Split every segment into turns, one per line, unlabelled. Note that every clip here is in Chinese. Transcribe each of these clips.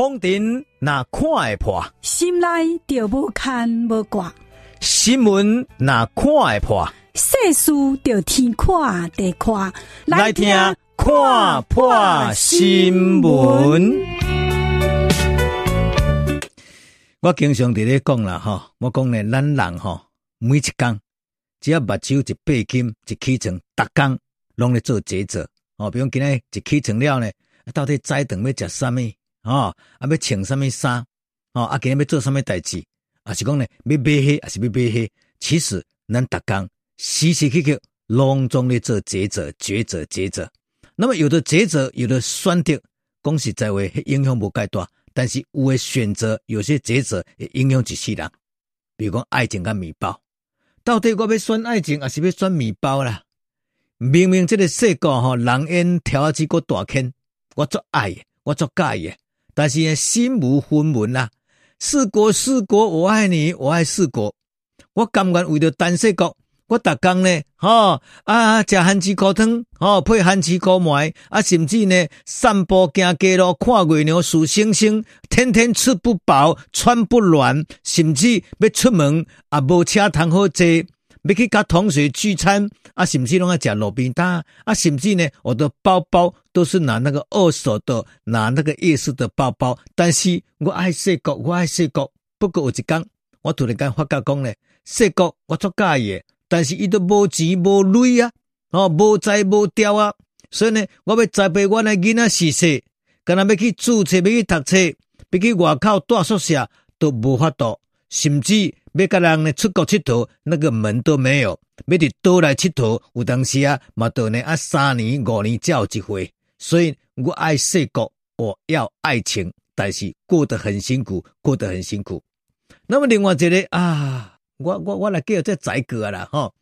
风尘那看会破，
心内就无牵无挂；
新闻那看会破，
世事就天看地看。
来听看破新闻。我经常伫咧讲啦，吼，我讲咧，咱人吼，每一工只要目睭一闭紧，一起床，逐工拢咧做抉择。哦，比如今日一起床了呢，到底早顿要食啥物？哦，啊要穿什么衫？哦，啊今日要做什么代志？啊是讲呢，要买迄，还是要买迄？其实咱逐工时时刻刻拢总咧做抉择，抉择，抉择。那么有的抉择，有的选择，讲实在话，影响无介大。但是有的选择，有些抉择会影响一世人。比如讲爱情甲面包，到底我要选爱情，还是要选面包啦？明明这个世界吼，人烟挑起个大坑，我做爱，我做介诶。但是，心无分文啦。四国，四国，我爱你，我爱四国。我甘愿为了单四国，我逐工呢，吼啊，食番薯锅汤，吼配番薯锅糜，啊，甚至呢，散步行街路，看月亮，数星星，天天吃不饱，穿不暖，甚至要出门啊，无车通好坐。要去甲同学聚餐啊，甚至拢爱食路边摊啊，甚至呢，我的包包都是拿那个二手的，拿那个夜市的包包。但是我爱世国，我爱世国。不过有一天，我突然间发觉讲咧，世国我做介意，但是伊都无钱无镭啊，哦，无材无调啊。所以呢，我要栽培我的囡仔时势，干那要去注册，要去读册，要去外口住宿舍都无法度，甚至。要甲人呢出国佚佗，那个门都没有；要伫倒来佚佗，有当时啊，嘛都呢啊三年五年才有一回。所以我爱世国，我要爱情，但是过得很辛苦，过得很辛苦。那么另外一个啊，我我我来叫这宰割啦，吼，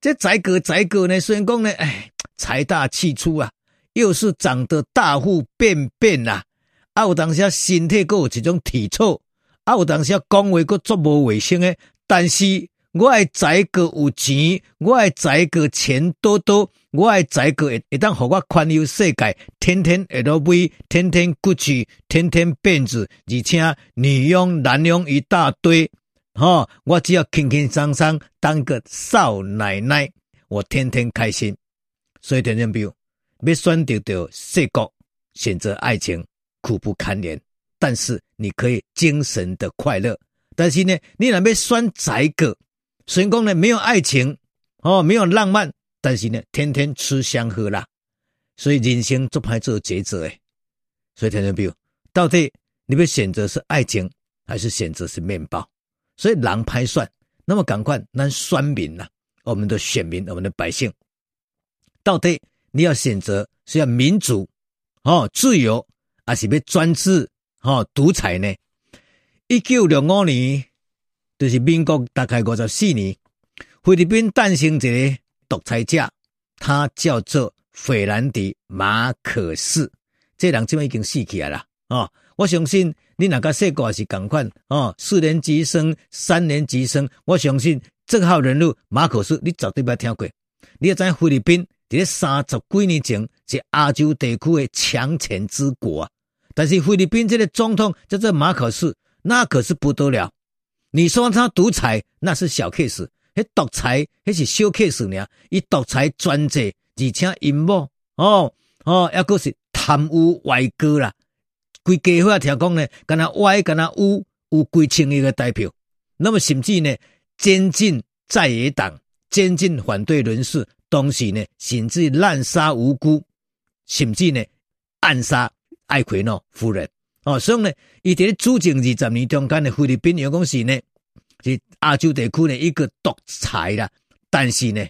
这宰割宰割呢，虽然讲呢，哎，财大气粗啊，又是长得大腹便便啊，啊，有当时啊身体阁有一种体臭。啊，有当时讲话阁足无卫生诶，但是我爱宰个有钱，我爱宰个钱多多，我爱宰个会会当互我环游世界，天天 LV，天天 Gucci，天天辫子，而且女佣男佣一大堆，吼，我只要轻轻松松当个少奶奶，我天天开心。所以听众朋友，要选择到世国，选择爱情，苦不堪言。但是你可以精神的快乐，但是呢，你若要选宰割，虽然讲呢没有爱情哦，没有浪漫，但是呢天天吃香喝辣，所以人生做歹做抉择诶。所以听众朋友，到底你要选择是爱情，还是选择是面包？所以人歹选，那么赶快咱选民呐、我们的选民，我们的百姓，到底你要选择是要民主哦自由，还是要专制？哦，独裁呢？一九六五年，就是民国大概五十四年，菲律宾诞生一个独裁者，他叫做费兰迪马可斯。这人今已经死起来了哦，我相信你哪个说过是同款哦，四年级生，三年级生。我相信这号人物马可斯，你绝对捌听过。你要知菲律宾在三十几年前是亚洲地区的强权之国啊。但是菲律宾这个总统叫做马可斯，那可是不得了。你说他独裁，那是小 case；迄独裁，那是小 case 呢。伊独裁专制，而且阴谋哦哦，抑阁是贪污歪歌啦。规家伙听讲呢，敢若歪，敢若污，有几千亿个代表。那么甚至呢，监禁在野党，监禁反对人士，同时呢，甚至滥杀无辜，甚至呢，暗杀。艾奎诺夫人哦，所以呢，伊在主政二十年中间的菲律宾，有讲是呢，是亚洲地区的一个独裁啦。但是呢，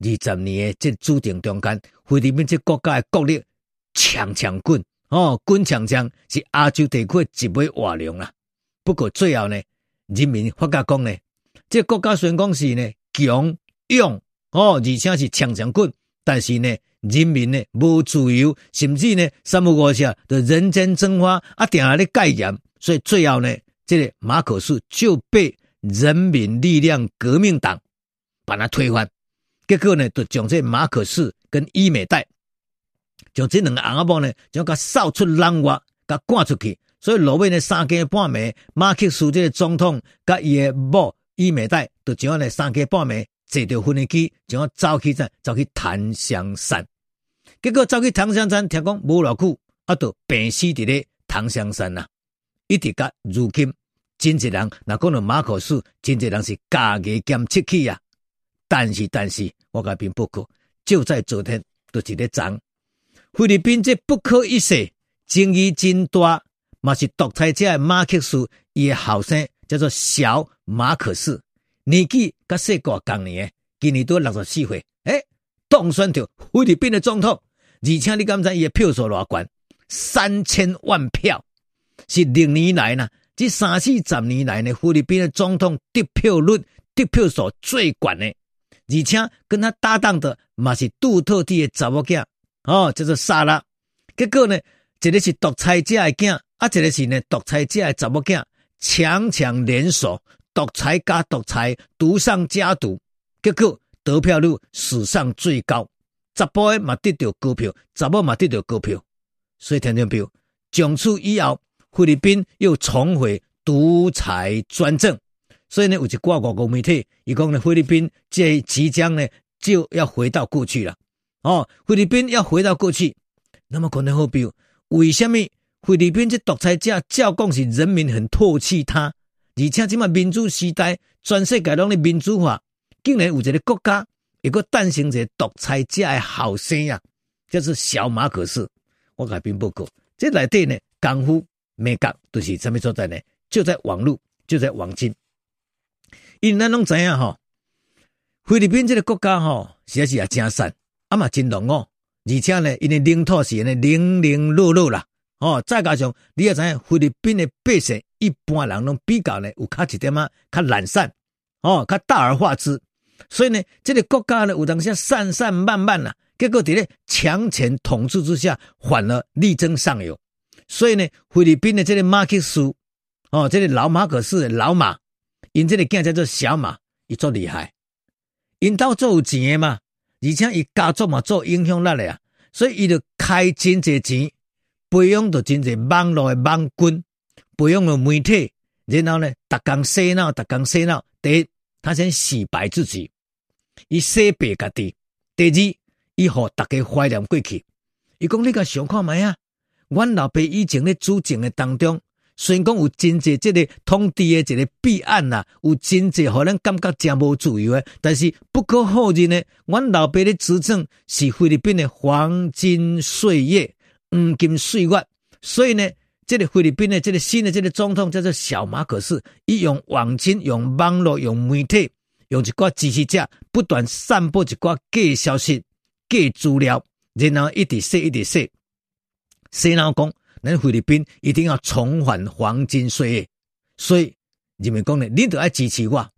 二十年的这主政中间，菲律宾这国家的国力强强滚哦，滚强强是亚洲地区的一枚瓦梁啦。不过最后呢，人民发觉讲呢，这国家虽然讲是呢强勇哦，而且是强强滚，但是呢。人民呢无自由，甚至呢三不五时的人间蒸发啊，定下咧戒严，所以最后呢，这个马可斯就被人民力量革命党把他推翻，结果呢，就将这马可斯跟伊美代，将这两个翁仔某呢，将佮扫出人外，佮赶出去，所以落尾呢三更半暝，马克思这个总统甲伊的某伊美代，就怎样呢？三更半暝坐着飞行机，就走去怎走去檀香山？结果走去檀香山，听讲无偌久，啊，就病死伫咧檀香山呐。一直到如今，真济人若讲到马可斯，真济人是加个兼七起啊。但是但是，我甲并不可，就在昨天，就是咧讲菲律宾这不可一世，争议真大，嘛是独裁者的马克思，伊的后生叫做小马可斯，年纪甲细个共年，今年都六十四岁，诶，当选着菲律宾的总统，而且你敢知伊的票数偌悬？三千万票，是历年来呢，这三四十年来呢，菲律宾的总统得票率、得票数最悬的。而且跟他搭档的嘛是杜特地的查某囝，哦，叫做萨拉。结果呢，一个是独裁者的囝，啊，一个是呢独裁者的查某囝，强强联手，独裁加独裁，独上加独。结果得票率史上最高，查甫的嘛得到高票，查某嘛得到高票。所以听听票，从此以后，菲律宾又重回独裁专政。所以呢，有一挂外国媒体，伊讲呢，菲律宾这即将呢就要回到过去了。哦，菲律宾要回到过去，那么可能好比为什么菲律宾这独裁者照讲是人民很唾弃他，而且这么民主时代，全世界拢咧民主化，竟然有一个国家一个诞生一个独裁者的后生呀，就是小马可斯。我改编报告，这内底呢功夫美感都是什么所在呢？就在网络，就在网金。因咱拢知影吼，菲律宾这个国家吼，实在是也真善，啊嘛真浓哦，而且呢，因的领土是安尼零零落落啦，哦，再加上你也知影，菲律宾的百姓一般人拢比较呢有较一点啊，较懒散，哦，较大而化之，所以呢，这个国家呢有当时散散漫漫啦，结果伫咧强权统治之下，反而力争上游，所以呢，菲律宾的这个马克思，哦，这个老马可斯的老马。因这个囝叫做小马，伊足厉害，因兜做有钱的嘛，而且伊家族嘛做影响力的啊，所以伊就开真济钱，培养着真侪网络的网军，培养了媒体，然后呢，逐工洗脑，逐工洗脑。第一，他先洗白自己，伊洗白家己；第二，伊互大家怀念过去。伊讲你甲想看觅啊，阮老爸以前咧主政的当中。虽然讲有真济即个通敌的一个弊案啊，有真济互咱感觉真无自由诶，但是不可否认诶，阮老爸的执政是菲律宾的黄金岁月，黄金岁月。所以呢，这个菲律宾的这个新的这个总统叫做小马可斯，伊用网军、用网络、用媒体、用一挂支持者，不断散布一挂假消息、假资料，然后一直说、一直说，洗脑讲。咱菲律宾一定要重返黄金岁月，所以人民讲呢，你都要支持我。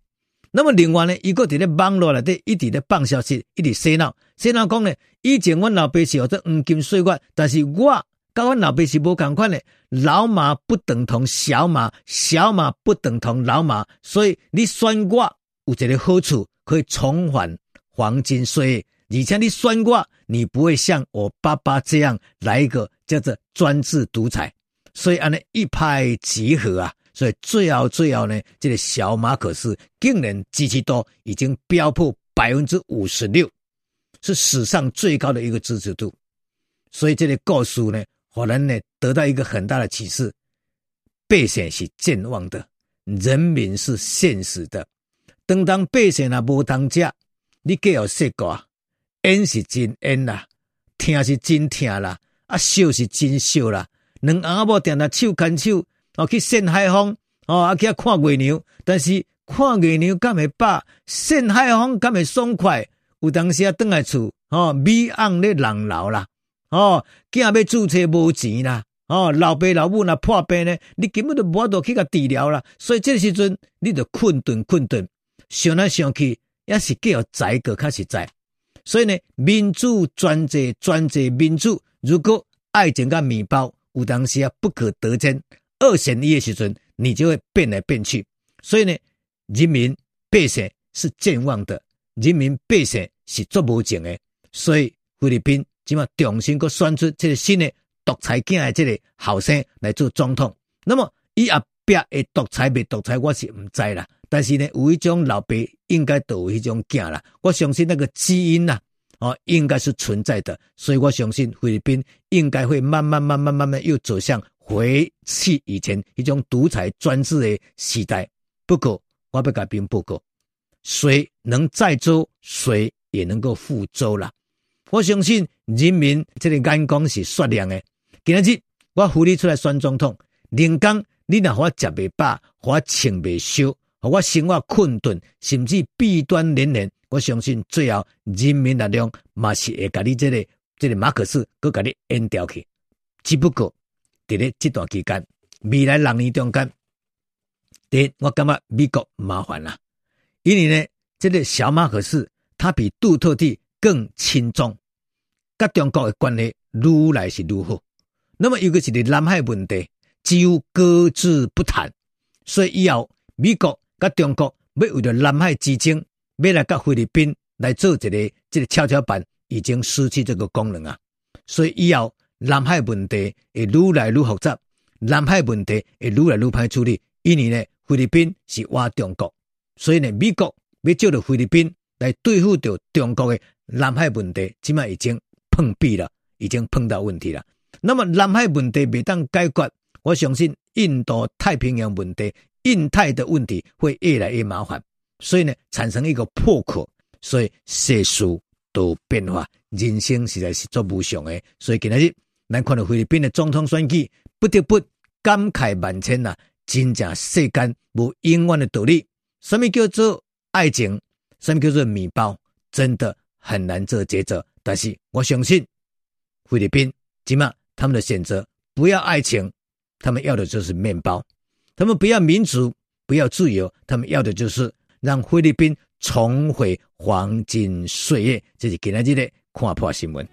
那么另外呢，伊个伫咧网络内底一直咧放消息，一直洗脑，洗脑讲呢，以前阮老爸是学做黄金岁月，但是我甲阮老爸是无共款的，老马不等同小马，小马不等同老马，所以你选我有一个好处，可以重返黄金岁月。以前你选我，你不会像我爸爸这样来一个叫做专制独裁，所以安尼一拍即合啊！所以最后最后呢，这个小马可斯竟然支持度已经飙破百分之五十六，是史上最高的一个支持度。所以这个故事呢，可能呢得到一个很大的启示：百姓是健忘的，人民是现实的。等当百姓啊无当家，你给我说过啊？恩是真恩啦，听是真听啦，啊笑是真笑啦。两阿某定定手牵手，哦去晒海风，哦啊去看月娘。但是看月娘敢会饱，晒海风敢会爽快。有当时啊，转来厝，哦米昂咧人老啦，哦囝要注册无钱啦，哦老爸老母若破病呢，你根本都无法度去甲治疗啦。所以这时阵，你就困顿困顿，想来想去，也是叫宰个较实在。所以呢，民主专制专制民主，如果爱情甲面包有当时啊不可得兼，二选一的时阵，你就会变来变去。所以呢，人民百姓是健忘的，人民百姓是做无情的。所以菲律宾今嘛重新搁选出这个新的独裁者的这个后生来做总统，那么伊后壁会独裁未独裁，我是毋知啦。但是呢，有一种老爸应该都有一种囝啦。我相信那个基因呐、啊，哦，应该是存在的。所以我相信菲律宾应该会慢慢、慢慢、慢慢又走向回去以前一种独裁专制的时代。不过，我要改变不过，谁能载舟，谁也能够覆舟啦。我相信人民这个眼光是雪亮的。今日我呼你出来选总统，人工你若互我食袂饱，互我穿袂烧，互我生活困顿，甚至弊端连连。我相信最后人民力量嘛是会甲你这个这个马克斯搁甲你淹掉去。只不过伫咧这段期间，未来六年中间，第一，我感觉美国麻烦啦，因为呢，这个小马可斯他比杜特地更亲中，甲中国的关系愈来是愈好。那么，尤其是伫南海问题，只有搁置不谈。所以以后，美国甲中国要为了南海之争，要来甲菲律宾来做一个这个跷跷板，已经失去这个功能啊。所以以后，南海问题会愈来愈复杂，南海问题会愈来愈歹处理。因为呢，菲律宾是挖中国，所以呢，美国要借着菲律宾来对付着中国的南海问题，即码已经碰壁了，已经碰到问题了。那么南海问题未当解决，我相信印度太平洋问题、印太的问题会越来越麻烦，所以呢，产生一个破口，所以世事都变化，人生实在是做无常的。所以今日咱看到菲律宾的总统选举，不得不感慨万千呐！真正世间无永远的道理，什么叫做爱情？什么叫做面包？真的很难做抉择。但是我相信菲律宾起码。他们的选择不要爱情，他们要的就是面包；他们不要民主，不要自由，他们要的就是让菲律宾重回黄金岁月。这是今天的看破新闻。